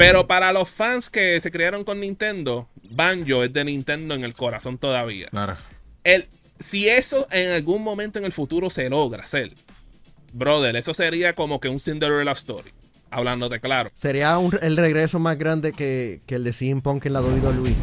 Pero para los fans que se criaron con Nintendo, Banjo es de Nintendo en el corazón todavía. Claro. El, si eso en algún momento en el futuro se logra hacer, brother, eso sería como que un Cinderella Story. Hablándote claro. Sería un- el regreso más grande que, que el de CM Punk en la WWE.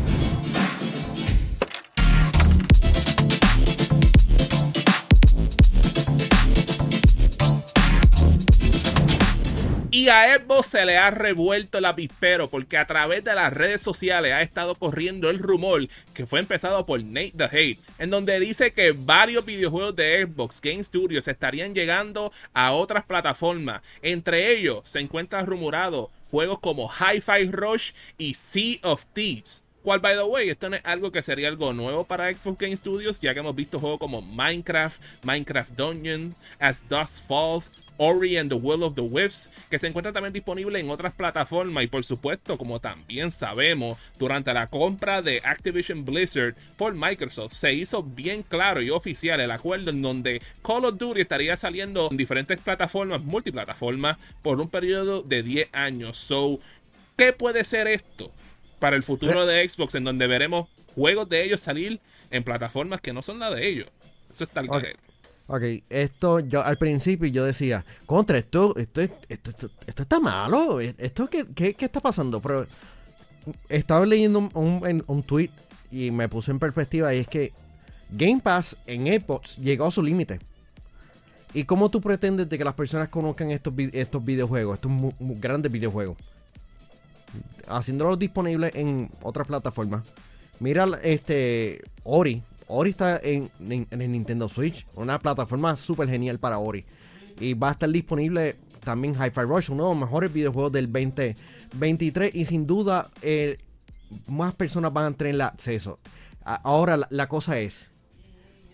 Y a Xbox se le ha revuelto el avispero porque a través de las redes sociales ha estado corriendo el rumor que fue empezado por Nate the Hate, en donde dice que varios videojuegos de Xbox Game Studios estarían llegando a otras plataformas. Entre ellos se encuentran rumorados juegos como Hi-Fi Rush y Sea of Thieves. Cual, by the way, esto no es algo que sería algo nuevo para Xbox Game Studios, ya que hemos visto juegos como Minecraft, Minecraft Dungeon, As Dusk Falls, Ori and the Will of the Wisps, que se encuentran también disponibles en otras plataformas y por supuesto, como también sabemos, durante la compra de Activision Blizzard por Microsoft se hizo bien claro y oficial el acuerdo en donde Call of Duty estaría saliendo en diferentes plataformas, multiplataformas, por un periodo de 10 años. So, ¿qué puede ser esto? Para el futuro de Xbox, en donde veremos juegos de ellos salir en plataformas que no son la de ellos. Eso está al Ok. garete. Ok, esto yo al principio yo decía, contra esto, esto, esto, esto, esto está malo, esto qué, qué, qué está pasando, pero estaba leyendo un, un, tweet y me puse en perspectiva y es que Game Pass en Xbox llegó a su límite. ¿Y cómo tú pretendes de que las personas conozcan estos, estos videojuegos, estos grandes videojuegos? Haciéndolos disponibles en otras plataformas. Mira este Ori. Ori está en, el Nintendo Switch. Una plataforma súper genial para Ori. Y va a estar disponible también Hi-Fi Rush, uno de los mejores videojuegos del 2023. Y sin duda, eh, más personas van a tener acceso. Ahora, la, la cosa es: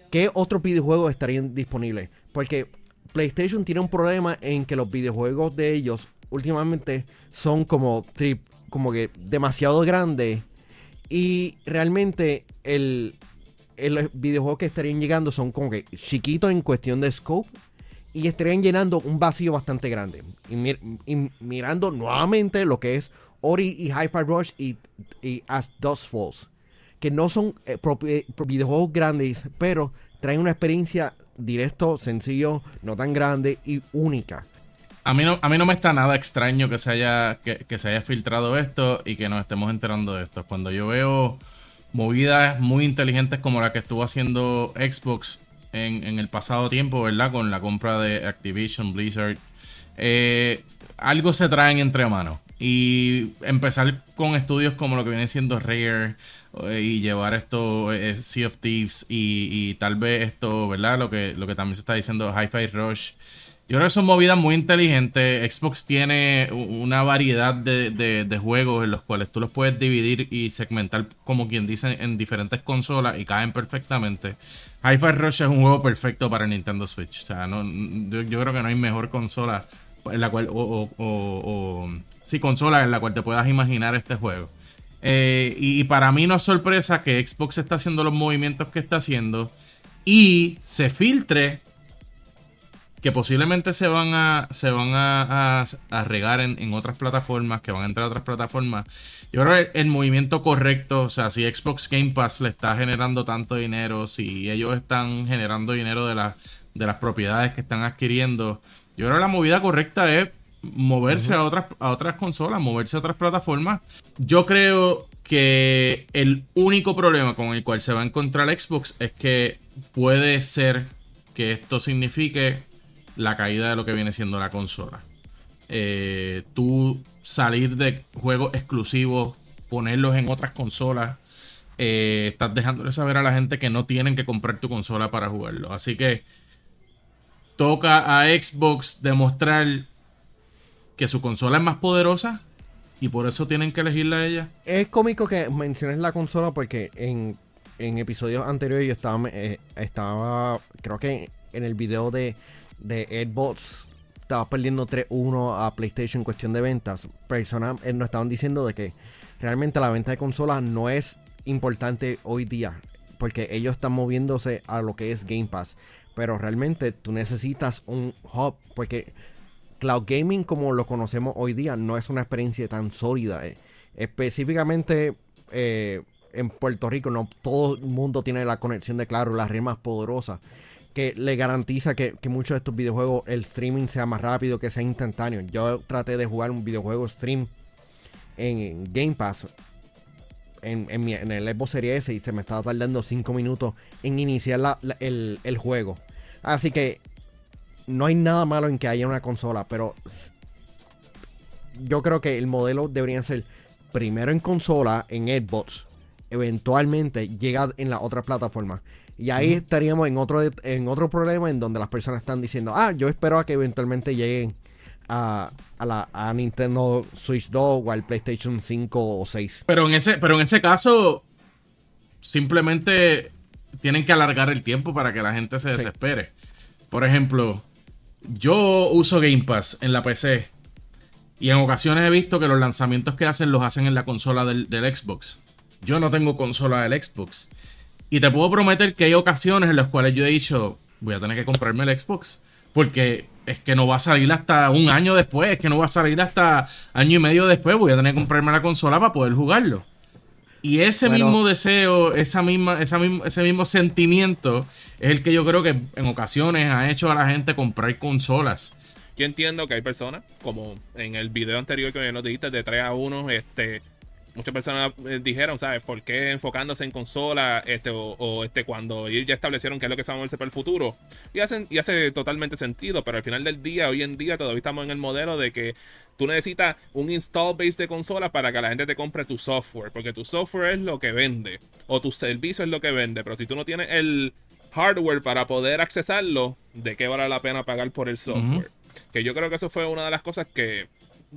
¿qué otros videojuegos estarían disponibles? Porque PlayStation tiene un problema en que los videojuegos de ellos últimamente son como, tri- como que demasiado grandes. Y realmente el, el videojuego que estarían llegando son como que chiquitos en cuestión de scope y estarían llenando un vacío bastante grande. Y, mir- y mirando nuevamente lo que es Ori y Hi-Fi Rush y, As Dust Falls, que no son eh, pro- videojuegos grandes, pero traen una experiencia directo, sencillo, no tan grande y única. A mí, no, a mí no me está nada extraño que se, haya, que, se haya filtrado esto y que nos estemos enterando de esto. Cuando yo veo movidas muy inteligentes como la que estuvo haciendo Xbox en, en el pasado tiempo, ¿verdad? Con la compra de Activision, Blizzard. eh, algo se traen entre manos. Y empezar con estudios como lo que viene siendo Rare eh, y llevar esto, eh, Sea of Thieves y, y tal vez esto, ¿verdad? Lo que, lo que también se está diciendo, Hi-Fi Rush. Yo creo que son movidas muy inteligentes. Xbox tiene una variedad de, juegos en los cuales tú los puedes dividir y segmentar, como quien dice, en diferentes consolas y caen perfectamente. Hi-Fi Rush es un juego perfecto para Nintendo Switch. O sea, no, yo, creo que no hay mejor consola en la cual, o- sí, consola en la cual te puedas imaginar este juego. Eh, y, y para mí no es sorpresa que Xbox está haciendo los movimientos que está haciendo y se filtre que posiblemente se van a se van a, a- a regar en, en otras plataformas, que van a entrar a otras plataformas. Yo creo que el movimiento correcto, o sea, si Xbox Game Pass le está generando tanto dinero, si ellos están generando dinero de, las de las propiedades que están adquiriendo, yo creo que la movida correcta es moverse a otras a otras consolas, moverse a otras plataformas. Yo creo que el único problema con el cual se va a encontrar Xbox es que puede ser que esto signifique la caída de lo que viene siendo la consola. Eh, tú salir de juegos exclusivos, ponerlos en otras consolas, eh, estás dejándole saber a la gente que no tienen que comprar tu consola para jugarlo. Así que toca a Xbox demostrar que su consola es más poderosa y por eso tienen que elegirla a ella. Es cómico que menciones la consola porque en, en episodios anteriores yo estaba, eh, estaba, creo que en el video de, de Xbox estaba perdiendo 3-1 a PlayStation en cuestión de ventas. Personas eh, nos estaban diciendo de que realmente la venta de consolas no es importante hoy día porque ellos están moviéndose a lo que es Game Pass. Pero realmente tú necesitas un hub porque cloud gaming como lo conocemos hoy día no es una experiencia tan sólida. eh. Específicamente eh, en Puerto Rico no todo el mundo tiene la conexión de claro, la red más poderosa que le garantiza que, que muchos de estos videojuegos el streaming sea más rápido, que sea instantáneo. Yo traté de jugar un videojuego stream en Game Pass en, en, mi- el Xbox Series S y se me estaba tardando 5 minutos en iniciar la- el, el juego. Así que no hay nada malo en que haya una consola, pero yo creo que el modelo debería ser primero en consola, en Xbox, eventualmente llega en la otra plataforma. Y ahí estaríamos en otro, en otro problema en donde las personas están diciendo, ah, yo espero a que eventualmente lleguen a, a la a Nintendo Switch 2 o al PlayStation 5 o 6. Pero en ese, pero en ese caso, simplemente tienen que alargar el tiempo para que la gente se Sí. desespere. Por ejemplo, yo uso Game Pass en la PC. Y en ocasiones he visto que los lanzamientos que hacen los hacen en la consola del, del Xbox. Yo no tengo consola del Xbox. Y te puedo prometer que hay ocasiones en las cuales yo he dicho, voy a tener que comprarme el Xbox. Porque es que no va a salir hasta un año después, es que no va a salir hasta año y medio después. Voy a tener que comprarme la consola para poder jugarlo. Y ese Bueno. mismo deseo, esa misma, esa mismo, ese mismo sentimiento es el que yo creo que en ocasiones ha hecho a la gente comprar consolas. Yo entiendo que hay personas, como en el video anterior que nos dijiste de 3 a 1, este, muchas personas eh, dijeron, ¿sabes? ¿Por qué enfocándose en consola este, o, o, este, cuando ellos ya establecieron qué es lo que se va a moverse para el futuro? Y, hacen, y hace totalmente sentido, pero al final del día, hoy en día, todavía estamos en el modelo de que tú necesitas un install base de consola para que la gente te compre tu software, porque tu software es lo que vende, o tu servicio es lo que vende, pero si tú no tienes el hardware para poder accesarlo, ¿de qué vale la pena pagar por el software? Que yo creo que eso fue una de las cosas que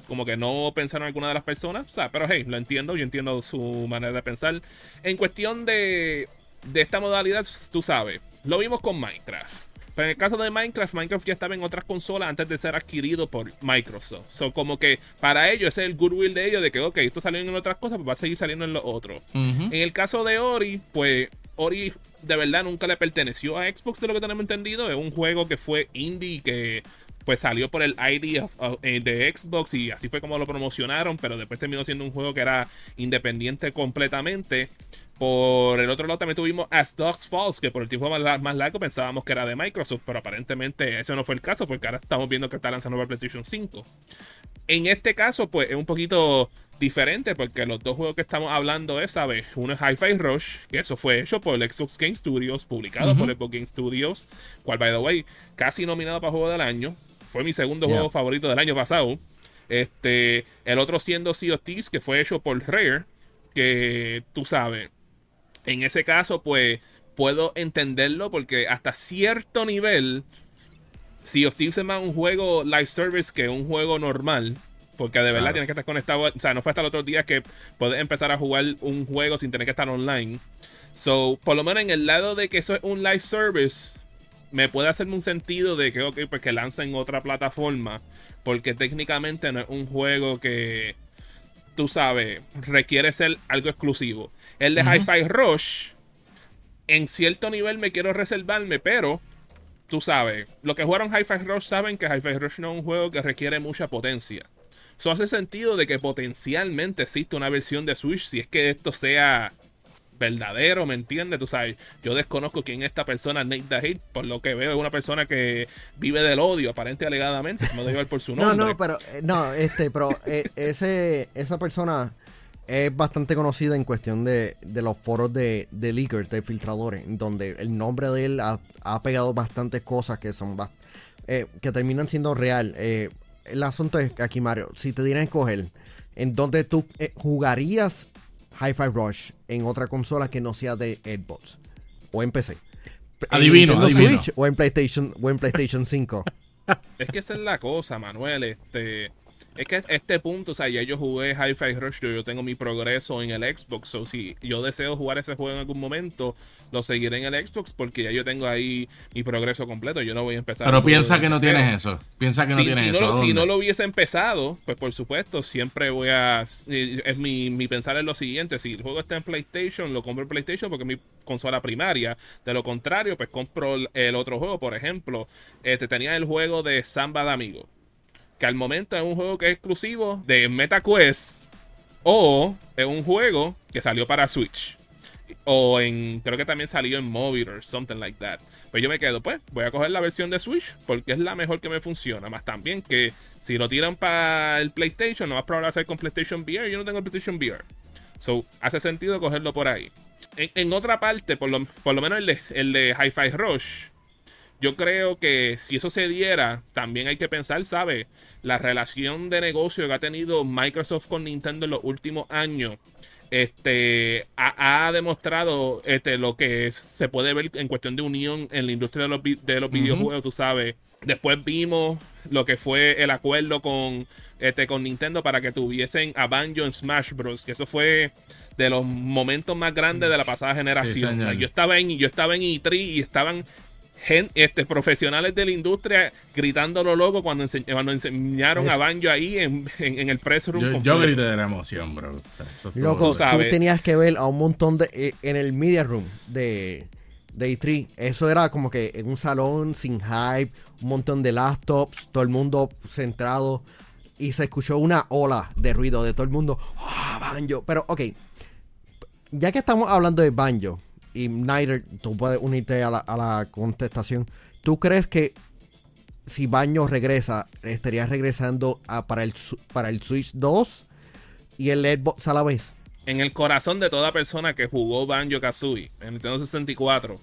como que no pensaron algunas de las personas. O sea, pero hey, lo entiendo, yo entiendo su manera de pensar. En cuestión de, de esta modalidad, tú sabes, lo vimos con Minecraft. Pero en el caso de Minecraft, Minecraft ya estaba en otras consolas antes de ser adquirido por Microsoft. So, como que para ellos ese es el goodwill de ellos de que, ok, esto salió en otras cosas, pues va a seguir saliendo en lo otro. Ujú. En el caso de Ori, pues Ori de verdad nunca le perteneció a Xbox, de lo que tenemos entendido. Es un juego que fue indie que pues salió por el ID of- of- eh, de Xbox y así fue como lo promocionaron, pero después terminó siendo un juego que era independiente completamente. Por el otro lado también tuvimos As Dogs Falls, que por el tiempo más, la- más largo pensábamos que era de Microsoft, pero aparentemente eso no fue el caso, porque ahora estamos viendo que está lanzando para PlayStation 5. En este caso, pues es un poquito diferente porque los dos juegos que estamos hablando es, ¿sabes? Uno es Hi-Fi Rush, que eso fue hecho por el Xbox Game Studios, publicado por Xbox Game Studios, cual, by the way, casi nominado para Juego del Año. Fue mi segundo Yeah. juego favorito del año pasado. Este, el otro siendo Sea of Thieves, que fue hecho por Rare, que tú sabes, en ese caso, pues puedo entenderlo porque hasta cierto nivel, Sea of Thieves es más un juego live service que un juego normal. Porque de verdad Claro. tienes que estar conectado. O sea, no fue hasta el otro día que puedes empezar a jugar un juego sin tener que estar online. So, por lo menos en el lado de que eso es un live service, me puede hacerme un sentido de que, ok, pues que lanza en otra plataforma. Porque técnicamente no es un juego que, tú sabes, requiere ser algo exclusivo. El de Ujú. Hi-Fi Rush, en cierto nivel me quiero reservarme, pero tú sabes, los que jugaron Hi-Fi Rush saben que Hi-Fi Rush no es un juego que requiere mucha potencia. Eso hace sentido de que potencialmente existe una versión de Switch si es que esto sea verdadero, ¿me entiendes? Tú sabes, yo desconozco quién es esta persona, Nate the por lo que veo es una persona que vive del odio, aparente alegadamente, se me debe llevar por su No, nombre. no, pero eh, no, este, pero eh, ese, esa persona es bastante conocida en cuestión de, de los foros de, de leakers, de filtradores, donde el nombre de él ha, ha pegado bastantes cosas que son eh, que terminan siendo real. Eh, el asunto es que aquí, Mario, si te dieran a escoger en donde tú eh, jugarías Hi-Fi Rush en otra consola que no sea de Xbox o en PC. ¿En Adivino, Nintendo adivino. Switch o en PlayStation o en PlayStation 5. Es que esa es la cosa, Manuel. Este, es que este punto, o sea, ya yo jugué Hi-Fi Rush, yo, yo tengo mi progreso en el Xbox. O si yo deseo jugar ese juego en algún momento, lo seguiré en el Xbox porque ya yo tengo ahí mi progreso completo. Yo no voy a empezar. Pero piensa que no tienes eso. Piensa que no Si, tienes si eso. no, ¿A si no lo hubiese empezado, pues por supuesto, siempre voy a. Es mi, mi pensar es lo siguiente: si el juego está en PlayStation, lo compro en PlayStation porque es mi consola primaria. De lo contrario, pues compro el, el otro juego. Por ejemplo, este tenía el juego de Samba de Amigo. Que al momento es un juego que es exclusivo de MetaQuest o es un juego que salió para Switch. O en, creo que también salió en móvil o something like that. Pues yo me quedo, pues, voy a coger la versión de Switch porque es la mejor que me funciona. Más también que si lo tiran para el PlayStation, no más probable hacer con PlayStation VR. Yo no tengo PlayStation VR. So, hace sentido cogerlo por ahí. En, otra parte, por lo, por lo menos el de, el de Hi-Fi Rush, yo creo que si eso se diera, también hay que pensar, ¿sabe? La relación de negocio que ha tenido Microsoft con Nintendo en los últimos años este ha, demostrado este, lo que se puede ver en cuestión de unión en la industria de los, de los videojuegos, tú sabes. Después vimos lo que fue el acuerdo con, este, con Nintendo para que tuviesen a Banjo en Smash Bros. Que eso fue de los momentos más grandes de la pasada generación. yo estaba en yo estaba en E3 y estaban este, profesionales de la industria gritando lo loco cuando, cuando enseñaron a Banjo ahí en, el press room. Yo, grité de la emoción, bro. loco, tú, tenías que ver a un montón de. Eh, en el media room de, de E3. Eso era como que en un salón sin hype, un montón de laptops, todo el mundo centrado. Y se escuchó una ola de ruido de todo el mundo. ¡Ah, Banjo! Pero, ok. Ya que estamos hablando de Banjo, y Nider, tú puedes unirte a la, contestación. ¿Tú crees que si Baño regresa, estaría regresando para, el, para el Switch 2 y el Xbox a la vez? En el corazón de toda persona que jugó Banjo Kazooie en Nintendo 64.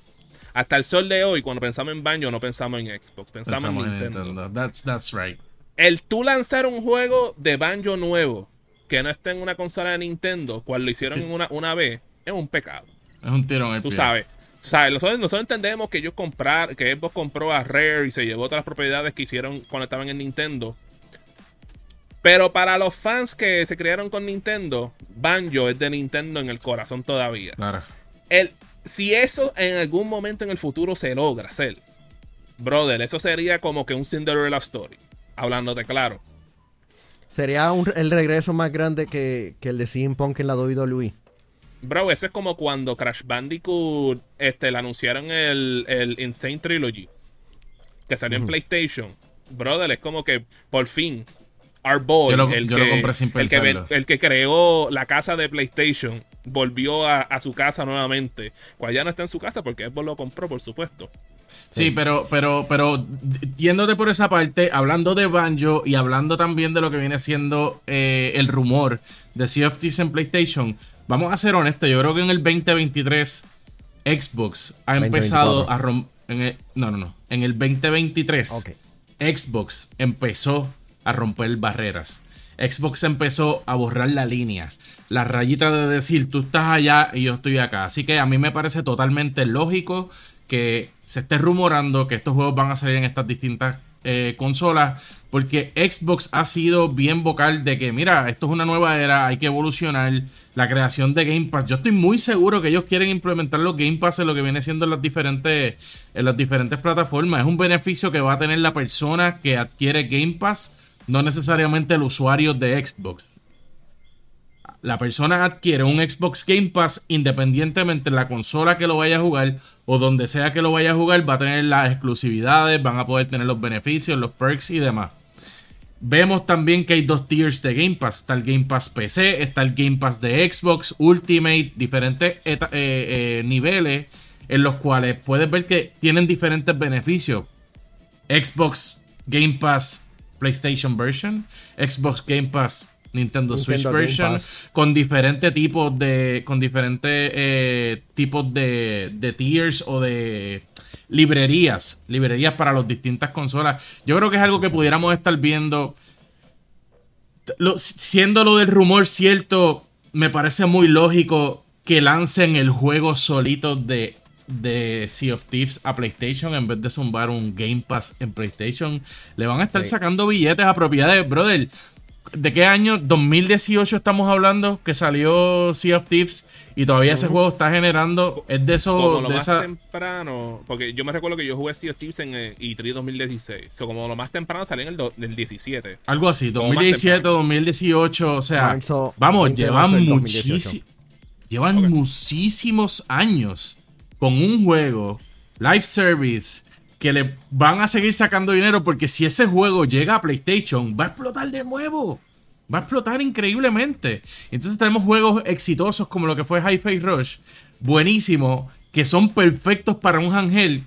Hasta el sol de hoy, cuando pensamos en Banjo, no pensamos en Xbox, pensamos, en Nintendo. That's, right. El tú lanzar un juego de Banjo nuevo que no esté en una consola de Nintendo, cual lo hicieron una, una vez, es un pecado. Es un tiro en el Tú sabes. ¿sabes? Nosotros, nosotros, entendemos que ellos compraron, que Xbox compró a Rare y se llevó todas las propiedades que hicieron cuando estaban en Nintendo. Pero para los fans que se criaron con Nintendo, Banjo es de Nintendo en el corazón todavía. Claro. El, si eso en algún momento en el futuro se logra hacer, brother, eso sería como que un Cinderella Story. Hablándote claro. Sería el regreso más grande que, que el de CM Punk en la WWE. Bro, eso es como cuando Crash Bandicoot este, le anunciaron el, el Insane Trilogy. Que salió en PlayStation. Brother, es como que por fin Our Boy, el, que, el, que, creó la casa de PlayStation, volvió a, su casa nuevamente. Cual ya no está en su casa porque Xbox lo compró, por supuesto. Sí, pero, pero, pero, yéndote por esa parte, hablando de Banjo y hablando también de lo que viene siendo eh, el rumor de CFTs en PlayStation, vamos a ser honestos, yo creo que en el 2023 Xbox ha empezado a romper... No, no, no. En el 2023 Xbox empezó a romper barreras. Xbox empezó a borrar la línea, la rayita de decir tú estás allá y yo estoy acá. Así que a mí me parece totalmente lógico que se esté rumorando que estos juegos van a salir en estas distintas eh, consolas, porque Xbox ha sido bien vocal de que, mira, esto es una nueva era, hay que evolucionar la creación de Game Pass. Yo estoy muy seguro que ellos quieren implementar los Game Pass en lo que viene siendo en las diferentes, en las diferentes plataformas. Es un beneficio que va a tener la persona que adquiere Game Pass, no necesariamente el usuario de Xbox. La persona adquiere un Xbox Game Pass independientemente de la consola que lo vaya a jugar o donde sea que lo vaya a jugar, va a tener las exclusividades, van a poder tener los beneficios, los perks y demás. Vemos también que hay dos tiers de Game Pass. Está el Game Pass PC, está el Game Pass de Xbox, Ultimate, diferentes eh, eh, niveles en los cuales puedes ver que tienen diferentes beneficios. Xbox Game Pass PlayStation Version, Xbox Game Pass Nintendo, Switch version con diferentes tipos de con diferentes eh, tipos de, de tiers o de librerías, librerías para las distintas consolas. Yo creo que es algo que pudiéramos estar viendo. siendo lo del rumor cierto, me parece muy lógico que lancen el juego solito de, de Sea of Thieves a PlayStation en vez de zumbar un Game Pass en PlayStation. Le van a estar sacando billetes a propiedades, brother. ¿De qué año? 2018 estamos hablando que salió Sea of Thieves y todavía ese juego está generando. Es de eso. Como lo más temprano. Porque yo me recuerdo que yo jugué Sea of Thieves en E3 2016. O como lo más temprano salió en el, 17. Algo así, 2017, 2018. O sea, vamos, llevan muchísimos. Llevan muchísimos años con un juego live service que le van a seguir sacando dinero porque si ese juego llega a PlayStation, va a explotar de nuevo. Va a explotar increíblemente. Entonces tenemos juegos exitosos como lo que fue Hi-Fi Rush, buenísimo, que son perfectos para un ángel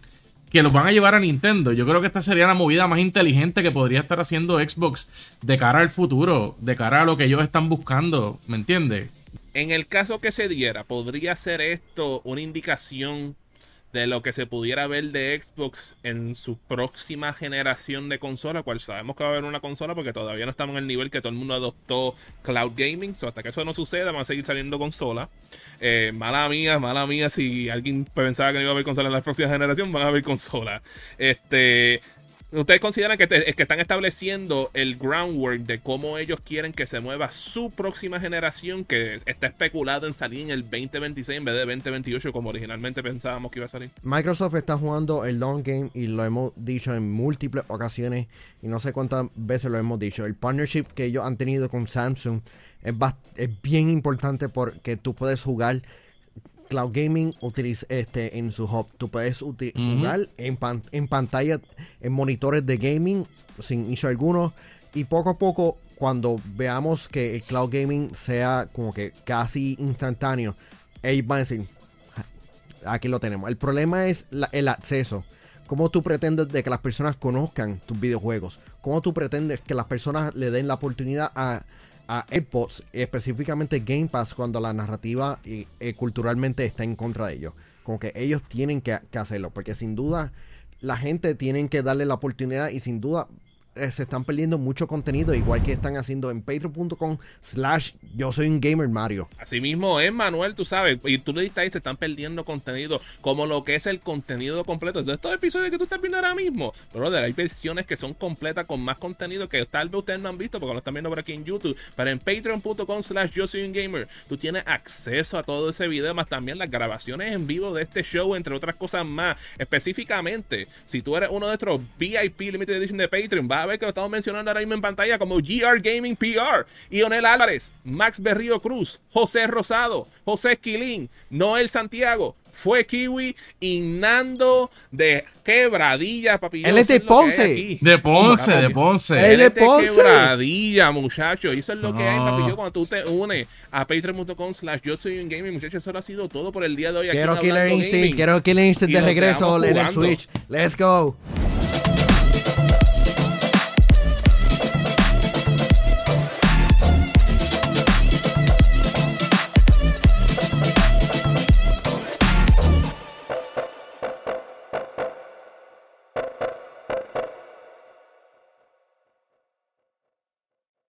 que los van a llevar a Nintendo. Yo creo que esta sería la movida más inteligente que podría estar haciendo Xbox de cara al futuro, de cara a lo que ellos están buscando, ¿me entiendes? En el caso que se diera, ¿podría ser esto una indicación de lo que se pudiera ver de Xbox en su próxima generación de consola, cual sabemos que va a haber una consola porque todavía no estamos en el nivel que todo el mundo adoptó cloud gaming, hasta que eso no suceda van a seguir saliendo consolas. Eh, mala mía, mala mía, si alguien pensaba que no iba a haber consola en la próxima generación, van a haber consola. Este, ¿Ustedes consideran que, están estableciendo el groundwork de cómo ellos quieren que se mueva su próxima generación que está especulado en salir en el 2026 en vez de 2028 como originalmente pensábamos que iba a salir? Microsoft está jugando el long game y lo hemos dicho en múltiples ocasiones y no sé cuántas veces lo hemos dicho. El partnership que ellos han tenido con Samsung es bien importante porque tú puedes jugar cloud gaming utiliza, este, en su hub. Tú puedes jugar en, en pantalla, en monitores de gaming sin issue alguno. Y poco a poco, cuando veamos que el cloud gaming sea como que casi instantáneo, ellos van a decir, aquí lo tenemos. El problema es el acceso. ¿Cómo tú pretendes de que las personas conozcan tus videojuegos? ¿Cómo tú pretendes que las personas le den la oportunidad a a Xbox, específicamente Game Pass, cuando la narrativa y, eh, culturalmente está en contra de ellos. Como que ellos tienen que, que, hacerlo, porque sin duda la gente tiene que darle la oportunidad y sin duda eh, se están perdiendo mucho contenido, igual que están haciendo en patreon.com slash yo soy un gamer Mario. Así mismo es, Manuel, tú sabes, y tú le diste ahí, se están perdiendo contenido, como lo que es el contenido completo. De estos episodios que tú estás viendo ahora mismo, brother, hay versiones que son completas con más contenido que tal vez ustedes no han visto porque lo están viendo por aquí en YouTube. Pero en patreon.com slash yo soy un gamer, tú tienes acceso a todo ese video, más también las grabaciones en vivo de este show, entre otras cosas más. Específicamente, si tú eres uno de nuestros VIP Limited Edition de Patreon, va ver que lo estamos mencionando ahora mismo en pantalla como GR Gaming PR, Ionel Álvarez, Max Berrío Cruz, José Rosado, José Esquilín, Noel Santiago, fue Kiwi y Nando de Quebradilla, papi. Él es de Ponce. De Ponce, de Ponce. Él es de Ponce. Quebradilla, muchachos. Y eso es lo que hay, papi. Yo, cuando tú te unes a patreon.com slash yo soy un gaming, muchachos, eso ha sido todo por el día de hoy. Quiero Killer Instinct, quiero Killer Instinct de regreso en el Switch. Let's go.